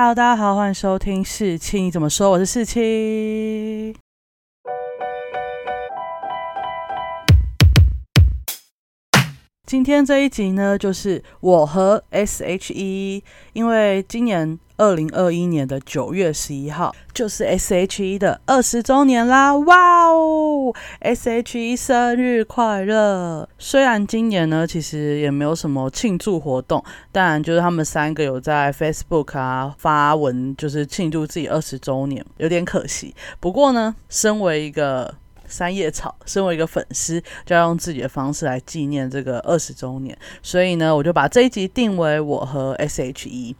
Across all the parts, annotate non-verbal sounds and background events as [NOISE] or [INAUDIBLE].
Hello，大家好，欢迎收听四七，你怎么说？我是四七。今天这一集呢，就是我和 S.H.E，因为今年二零二一年的九月十一号就是 S.H.E 的二十周年啦！哇哦，S.H.E 生日快乐！虽然今年呢，其实也没有什么庆祝活动，但就是他们三个有在 Facebook 啊发文，就是庆祝自己二十周年，有点可惜。不过呢，身为一个三叶草，身为一个粉丝，就要用自己的方式来纪念这个二十周年。所以呢，我就把这一集定为我和 S.H.E。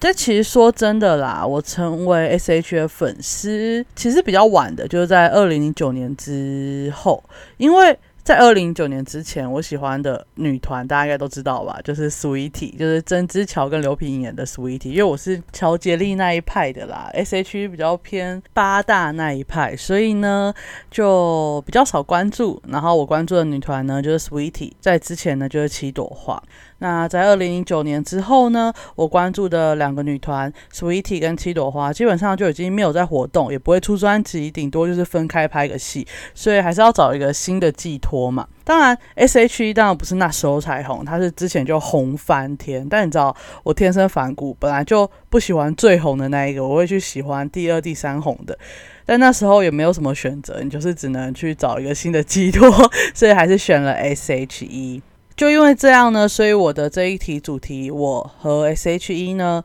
这其实说真的啦，我成为 S.H.E 的粉丝其实比较晚的，就是在二零零九年之后，因为。在二零一九年之前，我喜欢的女团大家应该都知道吧，就是 Sweetie，就是曾之乔跟刘品言演的 Sweetie。因为我是乔杰利那一派的啦，SH 比较偏八大那一派，所以呢就比较少关注。然后我关注的女团呢就是 Sweetie，在之前呢就是七朵花。那在二零零九年之后呢，我关注的两个女团 Sweetie 跟七朵花，基本上就已经没有在活动，也不会出专辑，顶多就是分开拍个戏，所以还是要找一个新的寄托。嘛，当然，S.H.E 当然不是那时候才红，他是之前就红翻天。但你知道，我天生反骨，本来就不喜欢最红的那一个，我会去喜欢第二、第三红的。但那时候也没有什么选择，你就是只能去找一个新的寄托，[LAUGHS] 所以还是选了 S.H.E。就因为这样呢，所以我的这一题主题，我和 S.H.E 呢，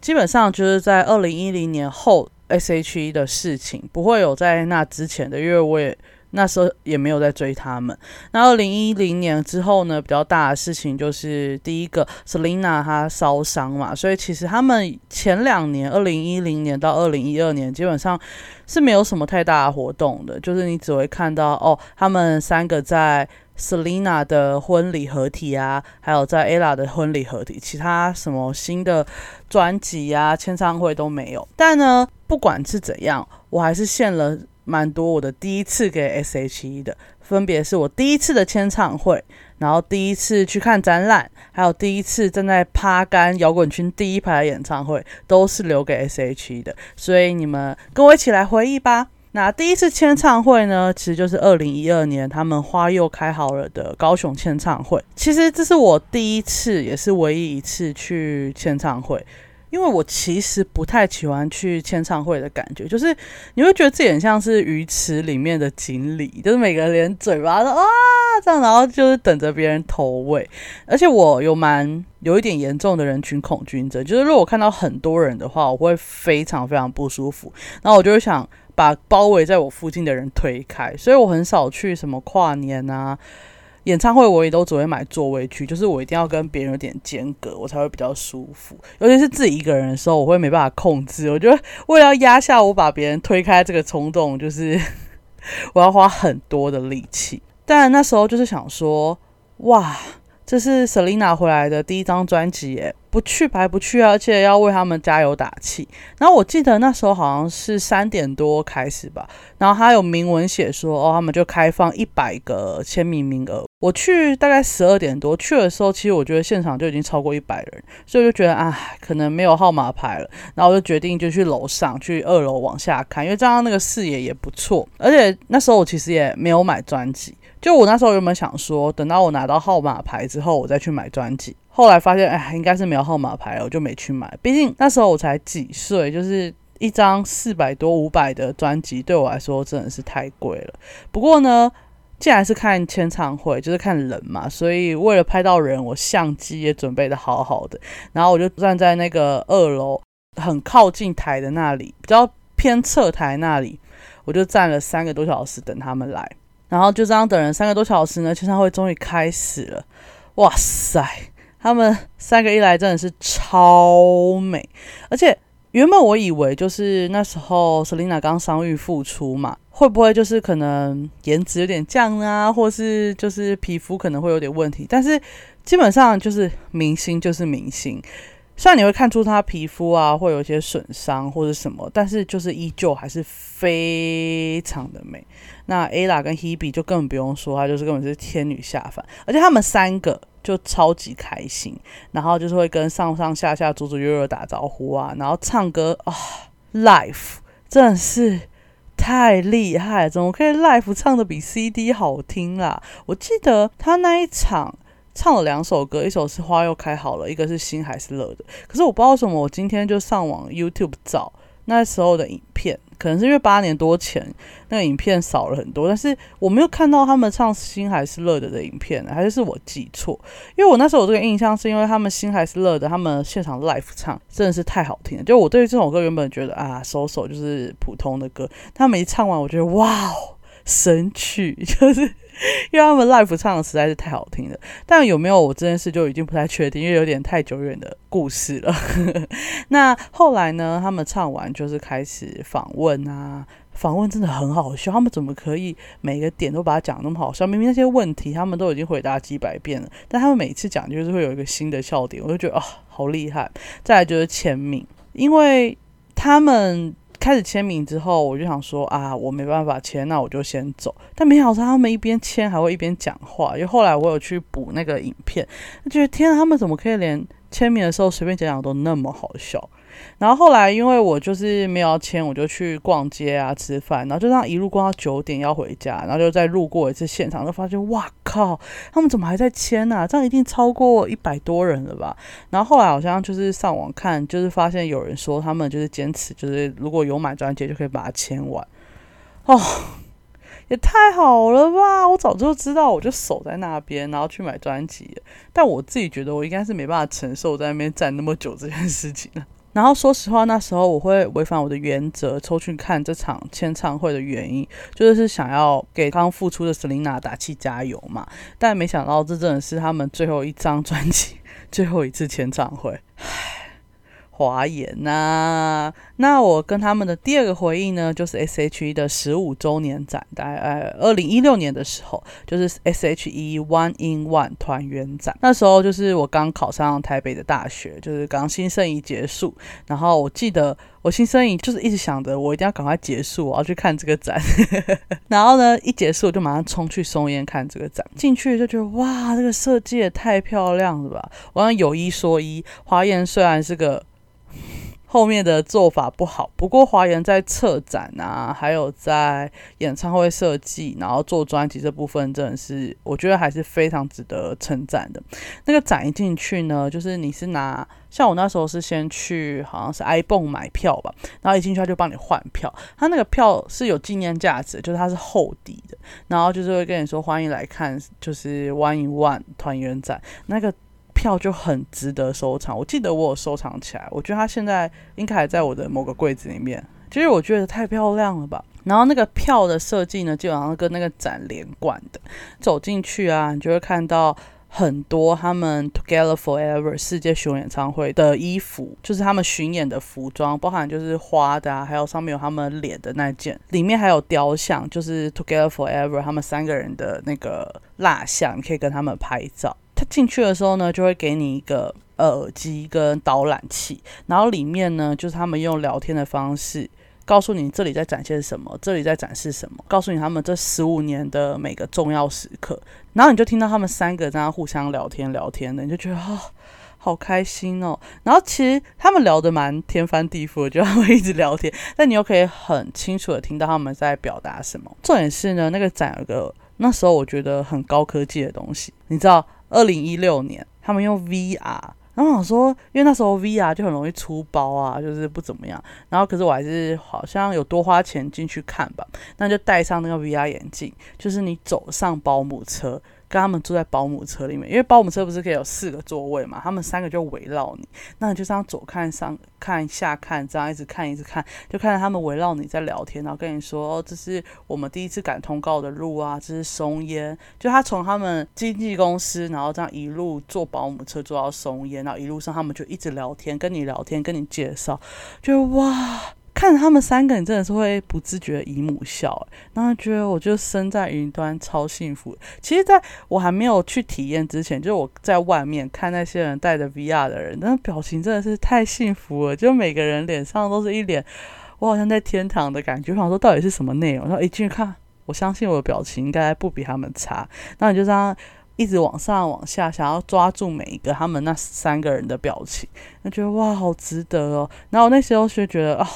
基本上就是在二零一零年后 S.H.E 的事情，不会有在那之前的，因为我也。那时候也没有在追他们。那二零一零年之后呢，比较大的事情就是第一个，Selina 她烧伤嘛，所以其实他们前两年，二零一零年到二零一二年，基本上是没有什么太大的活动的，就是你只会看到哦，他们三个在 Selina 的婚礼合体啊，还有在 Ella 的婚礼合体，其他什么新的专辑啊、签唱会都没有。但呢，不管是怎样，我还是献了。蛮多我的第一次给 S.H.E 的，分别是我第一次的签唱会，然后第一次去看展览，还有第一次站在趴杆摇滚圈第一排的演唱会，都是留给 S.H.E 的。所以你们跟我一起来回忆吧。那第一次签唱会呢，其实就是二零一二年他们花又开好了的高雄签唱会。其实这是我第一次，也是唯一一次去签唱会。因为我其实不太喜欢去签唱会的感觉，就是你会觉得自己很像是鱼池里面的锦鲤，就是每个人连嘴巴都啊这样，然后就是等着别人投喂。而且我有蛮有一点严重的人群恐惧症，就是如果我看到很多人的话，我会非常非常不舒服，然后我就会想把包围在我附近的人推开，所以我很少去什么跨年啊。演唱会我也都只会买座位区，就是我一定要跟别人有点间隔，我才会比较舒服。尤其是自己一个人的时候，我会没办法控制。我觉得为了压下我把别人推开这个冲动，就是 [LAUGHS] 我要花很多的力气。但那时候就是想说，哇，这是 Selina 回来的第一张专辑耶。不去白不去啊！而且要为他们加油打气。然后我记得那时候好像是三点多开始吧，然后他有明文写说，哦，他们就开放一百个签名名额。我去大概十二点多去的时候，其实我觉得现场就已经超过一百人，所以我就觉得啊，可能没有号码牌了。然后我就决定就去楼上，去二楼往下看，因为这样那个视野也不错。而且那时候我其实也没有买专辑，就我那时候原本想说，等到我拿到号码牌之后，我再去买专辑。后来发现，哎，应该是没有号码牌了，我就没去买。毕竟那时候我才几岁，就是一张四百多、五百的专辑，对我来说真的是太贵了。不过呢，既然是看签唱会，就是看人嘛，所以为了拍到人，我相机也准备的好好的。然后我就站在那个二楼很靠近台的那里，比较偏侧台那里，我就站了三个多小时等他们来。然后就这样等人三个多小时呢，签唱会终于开始了。哇塞！他们三个一来真的是超美，而且原本我以为就是那时候 Selina 刚伤愈复出嘛，会不会就是可能颜值有点降啊，或是就是皮肤可能会有点问题？但是基本上就是明星就是明星，虽然你会看出他皮肤啊会有一些损伤或者什么，但是就是依旧还是非常的美。那 Ella 跟 Hebe 就根本不用说，她就是根本是天女下凡，而且他们三个。就超级开心，然后就是会跟上上下下、左左右右打招呼啊，然后唱歌啊，live 真的是太厉害，怎么可以 live 唱的比 CD 好听啦？我记得他那一场唱了两首歌，一首是花又开好了，一个是心还是热的。可是我不知道什么，我今天就上网 YouTube 找那时候的影片。可能是因为八年多前那个影片少了很多，但是我没有看到他们唱《心还是热的》的影片，还是是我记错？因为我那时候有这个印象，是因为他们《心还是热的》，他们现场 live 唱真的是太好听了。就我对于这首歌原本觉得啊，首首就是普通的歌，他们一唱完，我觉得哇哦，神曲，[LAUGHS] 就是因为他们 live 唱的实在是太好听了。但有没有我这件事就已经不太确定，因为有点太久远的故事了。[LAUGHS] 那后来呢？他们唱完就是开始访问啊，访问真的很好笑。他们怎么可以每个点都把它讲那么好笑？明明那些问题他们都已经回答几百遍了，但他们每次讲就是会有一个新的笑点，我就觉得啊，好厉害。再来就是签名，因为他们。开始签名之后，我就想说啊，我没办法签，那我就先走。但没想到他们一边签还会一边讲话。因为后来我有去补那个影片，就觉得天啊，他们怎么可以连签名的时候随便讲讲都那么好笑？然后后来，因为我就是没有签，我就去逛街啊、吃饭，然后就这样一路逛到九点要回家，然后就再路过一次现场，就发现哇靠，他们怎么还在签呢？这样一定超过一百多人了吧？然后后来好像就是上网看，就是发现有人说他们就是坚持，就是如果有买专辑就可以把它签完。哦，也太好了吧！我早就知道，我就守在那边，然后去买专辑。但我自己觉得我应该是没办法承受在那边站那么久这件事情了。然后说实话，那时候我会违反我的原则，抽去看这场签唱会的原因，就是想要给刚复出的 Selina 打气加油嘛。但没想到，这真的是他们最后一张专辑，[LAUGHS] 最后一次签唱会。[SIGHS] 华研呐，那我跟他们的第二个回忆呢，就是 S.H.E 的十五周年展，大概二零一六年的时候，就是 S.H.E One in One 团圆展。那时候就是我刚考上台北的大学，就是刚新生仪结束，然后我记得我新生仪就是一直想着我一定要赶快结束，我要去看这个展。[LAUGHS] 然后呢，一结束我就马上冲去松烟看这个展，进去就觉得哇，这个设计也太漂亮了吧！我要有一说一，华研虽然是个。后面的做法不好，不过华研在策展啊，还有在演唱会设计，然后做专辑这部分，真的是我觉得还是非常值得称赞的。那个展一进去呢，就是你是拿，像我那时候是先去好像是 iPhone 买票吧，然后一进去他就帮你换票，他那个票是有纪念价值，就是它是厚底的，然后就是会跟你说欢迎来看，就是 One in One 团圆展那个。票就很值得收藏，我记得我有收藏起来，我觉得它现在应该还在我的某个柜子里面。其实我觉得太漂亮了吧。然后那个票的设计呢，基本上跟那个展连贯的。走进去啊，你就会看到很多他们 Together Forever 世界巡演唱会的衣服，就是他们巡演的服装，包含就是花的啊，还有上面有他们脸的那件，里面还有雕像，就是 Together Forever 他们三个人的那个蜡像，你可以跟他们拍照。进去的时候呢，就会给你一个耳机跟导览器，然后里面呢，就是他们用聊天的方式告诉你这里在展现什么，这里在展示什么，告诉你他们这十五年的每个重要时刻，然后你就听到他们三个在那互相聊天聊天的，你就觉得啊，好开心哦。然后其实他们聊得蛮天翻地覆，就他们一直聊天，但你又可以很清楚的听到他们在表达什么。重点是呢，那个展有个那时候我觉得很高科技的东西，你知道。二零一六年，他们用 VR，然后我说，因为那时候 VR 就很容易出包啊，就是不怎么样。然后可是我还是好像有多花钱进去看吧，那就戴上那个 VR 眼镜，就是你走上保姆车。跟他们坐在保姆车里面，因为保姆车不是可以有四个座位嘛？他们三个就围绕你，那你就这样左看上看下看，这样一直看一直看，就看到他们围绕你在聊天，然后跟你说：“，这是我们第一次赶通告的路啊，这是松烟。”就他从他们经纪公司，然后这样一路坐保姆车坐到松烟，然后一路上他们就一直聊天，跟你聊天，跟你介绍，就哇。看他们三个，你真的是会不自觉的姨母笑，然后觉得我就身在云端超幸福。其实，在我还没有去体验之前，就我在外面看那些人戴着 VR 的人，那表情真的是太幸福了，就每个人脸上都是一脸我好像在天堂的感觉。我想说，到底是什么内容？然后一进去看，我相信我的表情应该不比他们差。然后你就这样一直往上往下，想要抓住每一个他们那三个人的表情，那觉得哇，好值得哦。然后我那时候就觉得啊，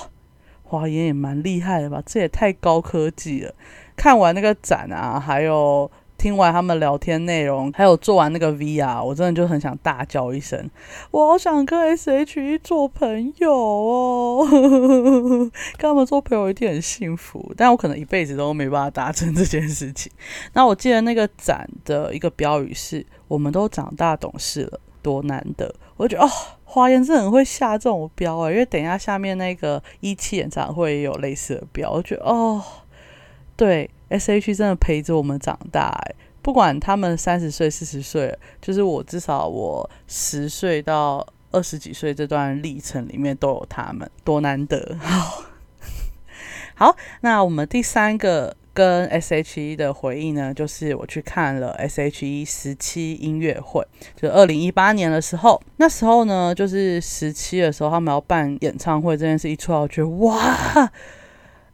华研也蛮厉害的吧，这也太高科技了。看完那个展啊，还有。听完他们聊天内容，还有做完那个 V R，我真的就很想大叫一声，我好想跟 S H E 做朋友哦！[LAUGHS] 跟他们做朋友一定很幸福，但我可能一辈子都没办法达成这件事情。那我记得那个展的一个标语是：“我们都长大懂事了，多难得！”我觉得哦，花颜真的很会下这种标啊，因为等一下下面那个一期演唱会也有类似的标，我觉得哦，对。S H 真的陪着我们长大，哎，不管他们三十岁、四十岁，就是我至少我十岁到二十几岁这段历程里面都有他们，多难得！好，[LAUGHS] 好，那我们第三个跟 S H E 的回忆呢，就是我去看了 S H E 十七音乐会，就二零一八年的时候，那时候呢，就是十七的时候，他们要办演唱会这件事一出来，我觉得哇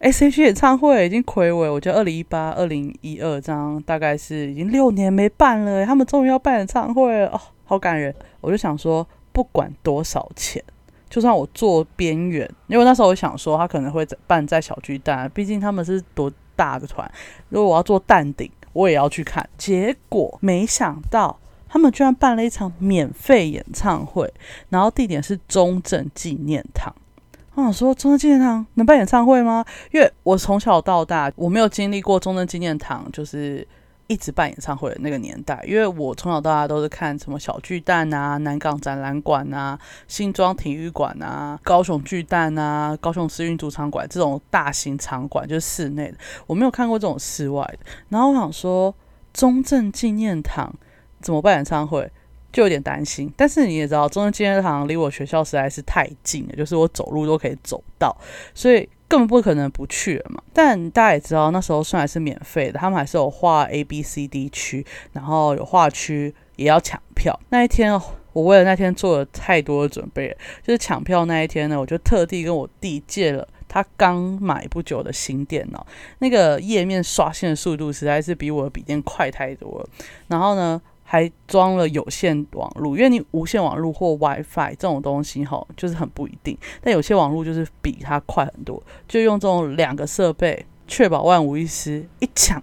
，SHE 演唱会已经魁伟，我觉得二零一八、二零一二这样大概是已经六年没办了，他们终于要办演唱会了哦，好感人！我就想说，不管多少钱，就算我坐边缘，因为那时候我想说他可能会办在小巨蛋，毕竟他们是多大的团，如果我要做淡定，我也要去看。结果没想到他们居然办了一场免费演唱会，然后地点是中正纪念堂。我想说，中正纪念堂能办演唱会吗？因为我从小到大，我没有经历过中正纪念堂就是一直办演唱会的那个年代。因为我从小到大都是看什么小巨蛋啊、南港展览馆啊、新庄体育馆啊、高雄巨蛋啊、高雄市运主场馆这种大型场馆，就是室内的。我没有看过这种室外的。然后我想说，中正纪念堂怎么办演唱会？就有点担心，但是你也知道，中正纪念堂离我学校实在是太近了，就是我走路都可以走到，所以根本不可能不去了嘛。但大家也知道，那时候虽然是免费的，他们还是有划 A、B、C、D 区，然后有划区也要抢票。那一天，我为了那天做了太多的准备，就是抢票那一天呢，我就特地跟我弟借了他刚买不久的新电脑，那个页面刷新的速度实在是比我的笔电快太多了。然后呢？还装了有线网络，因为你无线网络或 WiFi 这种东西哈，就是很不一定。但有些网络就是比它快很多，就用这种两个设备，确保万无一失。一抢，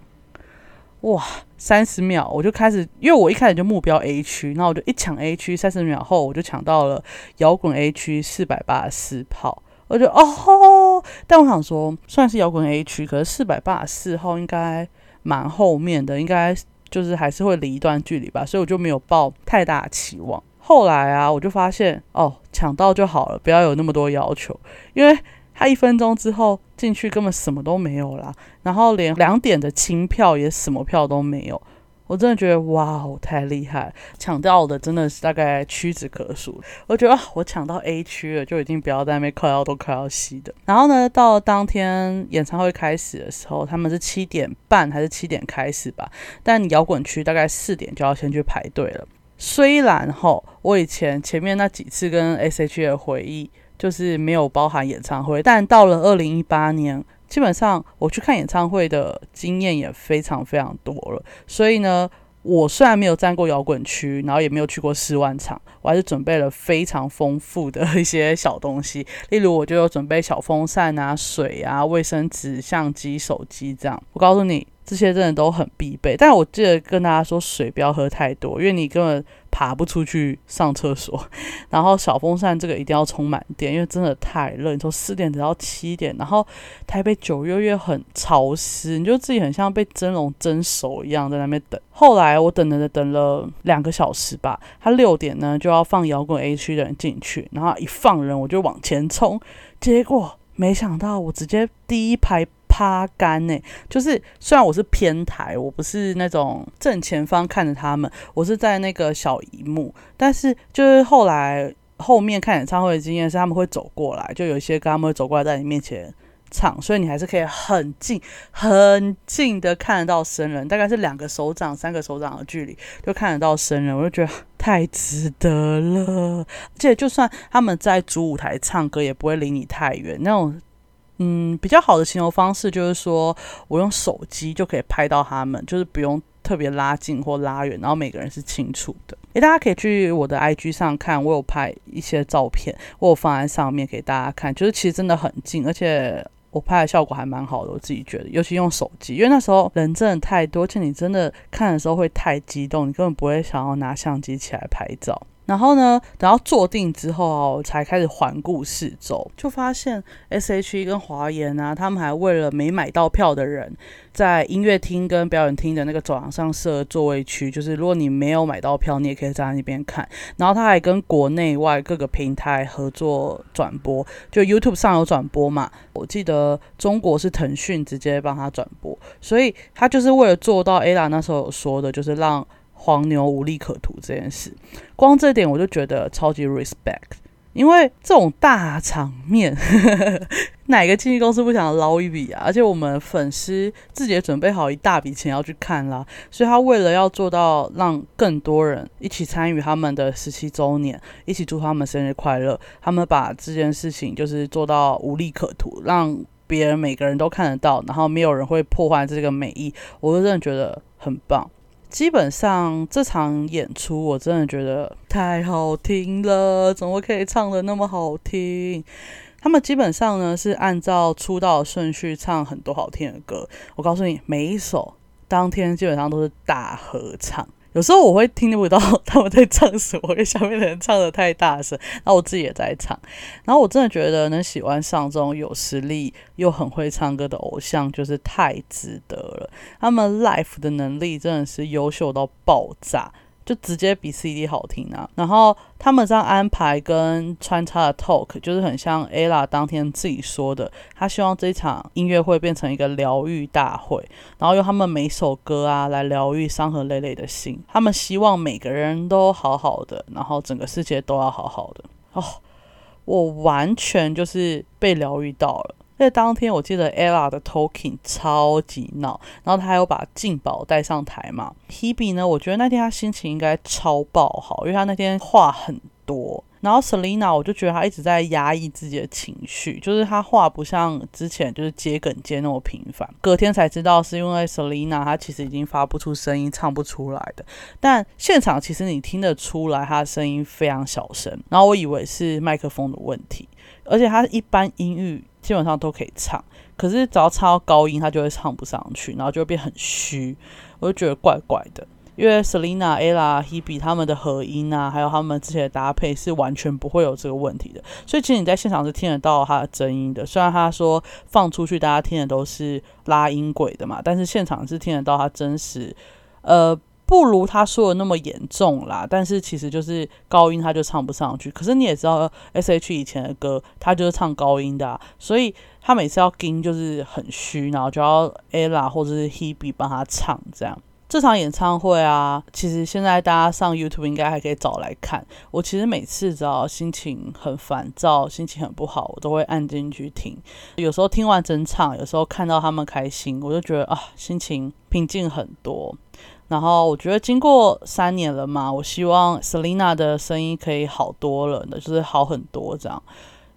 哇，三十秒我就开始，因为我一开始就目标 A 区，那我就一抢 A 区，三十秒后我就抢到了摇滚 A 区四百八十四炮。我就哦，但我想说，算是摇滚 A 区，可是四百八十四号应该蛮后面的，应该。就是还是会离一段距离吧，所以我就没有抱太大期望。后来啊，我就发现哦，抢到就好了，不要有那么多要求，因为他一分钟之后进去根本什么都没有啦，然后连两点的清票也什么票都没有。我真的觉得哇哦，太厉害！抢到的真的是大概屈指可数。我觉得我抢到 A 区了，就已经不要在那边快要都快要吸的。然后呢，到当天演唱会开始的时候，他们是七点半还是七点开始吧？但摇滚区大概四点就要先去排队了。虽然哈，我以前前面那几次跟 S.H.E 的回忆就是没有包含演唱会，但到了二零一八年。基本上我去看演唱会的经验也非常非常多了，所以呢，我虽然没有站过摇滚区，然后也没有去过四万场，我还是准备了非常丰富的一些小东西，[LAUGHS] 例如我就有准备小风扇啊、水啊、卫生纸、相机、手机这样。我告诉你。这些真的都很必备，但我记得跟大家说，水不要喝太多，因为你根本爬不出去上厕所。[LAUGHS] 然后小风扇这个一定要充满电，因为真的太热，你从四点等到七点，然后台北九月月很潮湿，你就自己很像被蒸笼蒸熟一样在那边等。后来我等等等了两个小时吧，他六点呢就要放摇滚 A 区的人进去，然后一放人我就往前冲，结果没想到我直接第一排。趴干呢，就是虽然我是偏台，我不是那种正前方看着他们，我是在那个小荧幕，但是就是后来后面看演唱会的经验是他们会走过来，就有一些跟他们会走过来在你面前唱，所以你还是可以很近很近的看得到生人，大概是两个手掌、三个手掌的距离就看得到生人，我就觉得太值得了。而且就算他们在主舞台唱歌，也不会离你太远，那种。嗯，比较好的形容方式就是说我用手机就可以拍到他们，就是不用特别拉近或拉远，然后每个人是清楚的。诶，大家可以去我的 IG 上看，我有拍一些照片，我有放在上面给大家看，就是其实真的很近，而且我拍的效果还蛮好的，我自己觉得，尤其用手机，因为那时候人真的太多，而且你真的看的时候会太激动，你根本不会想要拿相机起来拍照。然后呢，等到坐定之后啊，才开始环顾四周，就发现 S.H.E 跟华研啊，他们还为了没买到票的人，在音乐厅跟表演厅的那个走廊上设座位区，就是如果你没有买到票，你也可以站在那边看。然后他还跟国内外各个平台合作转播，就 YouTube 上有转播嘛。我记得中国是腾讯直接帮他转播，所以他就是为了做到 Ella 那时候有说的，就是让。黄牛无利可图这件事，光这点我就觉得超级 respect，因为这种大场面，[LAUGHS] 哪个经纪公司不想捞一笔啊？而且我们粉丝自己也准备好一大笔钱要去看啦，所以他为了要做到让更多人一起参与他们的十七周年，一起祝他们生日快乐，他们把这件事情就是做到无利可图，让别人每个人都看得到，然后没有人会破坏这个美意，我就真的觉得很棒。基本上这场演出我真的觉得太好听了，怎么可以唱的那么好听？他们基本上呢是按照出道顺序唱很多好听的歌。我告诉你，每一首当天基本上都是大合唱。有时候我会听不到 [LAUGHS] 他们在唱什么，因为下面的人唱的太大声，然后我自己也在唱。然后我真的觉得能喜欢上这种有实力又很会唱歌的偶像，就是太值得了。他们 life 的能力真的是优秀到爆炸。就直接比 CD 好听啊！然后他们这样安排跟穿插的 talk，就是很像 Ella 当天自己说的，他希望这场音乐会变成一个疗愈大会，然后用他们每首歌啊来疗愈伤痕累累的心。他们希望每个人都好好的，然后整个世界都要好好的。哦，我完全就是被疗愈到了。在当天，我记得 Ella 的 talking 超级闹，然后他还有把静宝带上台嘛。Hebe 呢，我觉得那天他心情应该超爆好，因为他那天话很多。然后 Selina，我就觉得他一直在压抑自己的情绪，就是他话不像之前就是接梗接那么频繁。隔天才知道是因为 Selina 她其实已经发不出声音，唱不出来的。但现场其实你听得出来，她的声音非常小声。然后我以为是麦克风的问题，而且她一般音域。基本上都可以唱，可是只要唱到高音，他就会唱不上去，然后就会变很虚，我就觉得怪怪的。因为 Selina、Ella、Hebe 他们的合音啊，还有他们之前的搭配是完全不会有这个问题的，所以其实你在现场是听得到他的真音的。虽然他说放出去大家听的都是拉音轨的嘛，但是现场是听得到他真实，呃。不如他说的那么严重啦，但是其实就是高音他就唱不上去。可是你也知道，S.H 以前的歌他就是唱高音的，所以他每次要跟就是很虚，然后就要 Ella 或者是 Hebe 帮他唱这样。这场演唱会啊，其实现在大家上 YouTube 应该还可以找来看。我其实每次只要心情很烦躁、心情很不好，我都会按进去听。有时候听完整场，有时候看到他们开心，我就觉得啊，心情平静很多。然后我觉得经过三年了嘛，我希望 Selina 的声音可以好多了的，就是好很多这样。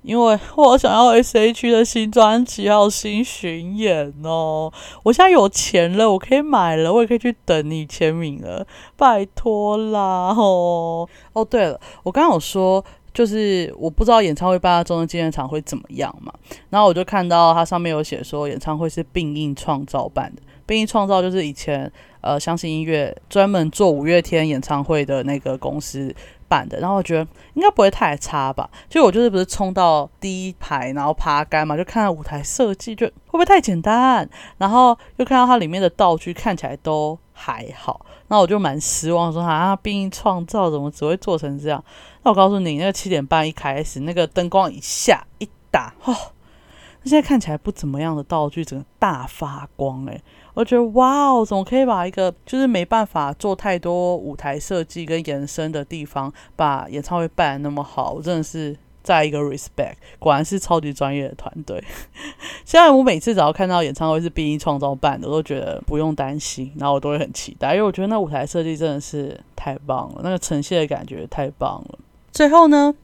因为我想要 S.H 的新专辑还有新巡演哦。我现在有钱了，我可以买了，我也可以去等你签名了，拜托啦哦。哦，对了，我刚刚有说，就是我不知道演唱会办在中央纪念场会怎么样嘛。然后我就看到它上面有写说，演唱会是并印创造办的。并印创造就是以前呃相信音乐专门做五月天演唱会的那个公司办的，然后我觉得应该不会太差吧。就我就是不是冲到第一排，然后爬杆嘛，就看到舞台设计，就会不会太简单？然后又看到它里面的道具看起来都还好，那我就蛮失望，说啊，并印创造怎么只会做成这样？那我告诉你，那个七点半一开始，那个灯光一下一打，哦，那现在看起来不怎么样的道具，整个大发光，诶。我觉得哇哦，怎么可以把一个就是没办法做太多舞台设计跟延伸的地方，把演唱会办那么好？我真的是在一个 respect，果然是超级专业的团队。[LAUGHS] 现在我每次只要看到演唱会是 B 一创造办的，我都觉得不用担心，然后我都会很期待，因为我觉得那舞台设计真的是太棒了，那个呈现的感觉太棒了。最后呢？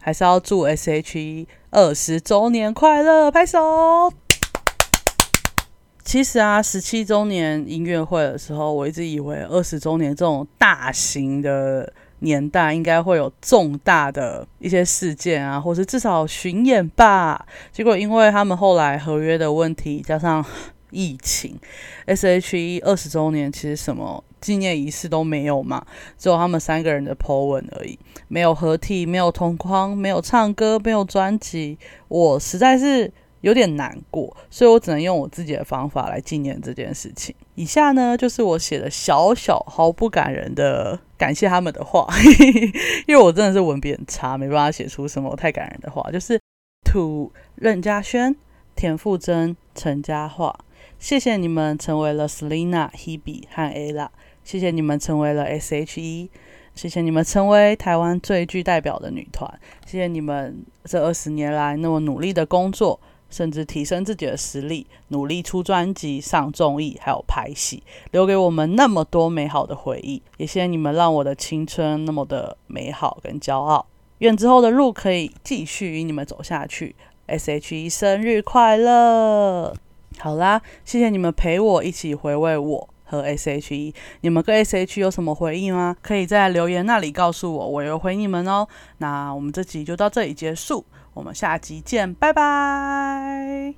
还是要祝 S.H.E 二十周年快乐，拍手！其实啊，十七周年音乐会的时候，我一直以为二十周年这种大型的年代应该会有重大的一些事件啊，或是至少巡演吧。结果因为他们后来合约的问题，加上疫情，S.H.E 二十周年其实什么纪念仪式都没有嘛，只有他们三个人的 po 文而已，没有合体，没有同框，没有唱歌，没有专辑，我实在是。有点难过，所以我只能用我自己的方法来纪念这件事情。以下呢，就是我写的小小毫不感人的感谢他们的话，[LAUGHS] 因为我真的是文笔很差，没办法写出什么太感人的话。就是 To 任嘉轩、田馥甄、陈嘉桦，谢谢你们成为了 Selina、Hebe 和 Ella，谢谢你们成为了 S.H.E，谢谢你们成为台湾最具代表的女团，谢谢你们这二十年来那么努力的工作。甚至提升自己的实力，努力出专辑、上综艺，还有拍戏，留给我们那么多美好的回忆。也谢谢你们，让我的青春那么的美好跟骄傲。愿之后的路可以继续与你们走下去。S.H.E 生日快乐！好啦，谢谢你们陪我一起回味我和 S.H.E。你们跟 S.H.E 有什么回忆吗？可以在留言那里告诉我，我也回你们哦。那我们这集就到这里结束。我们下集见拜拜。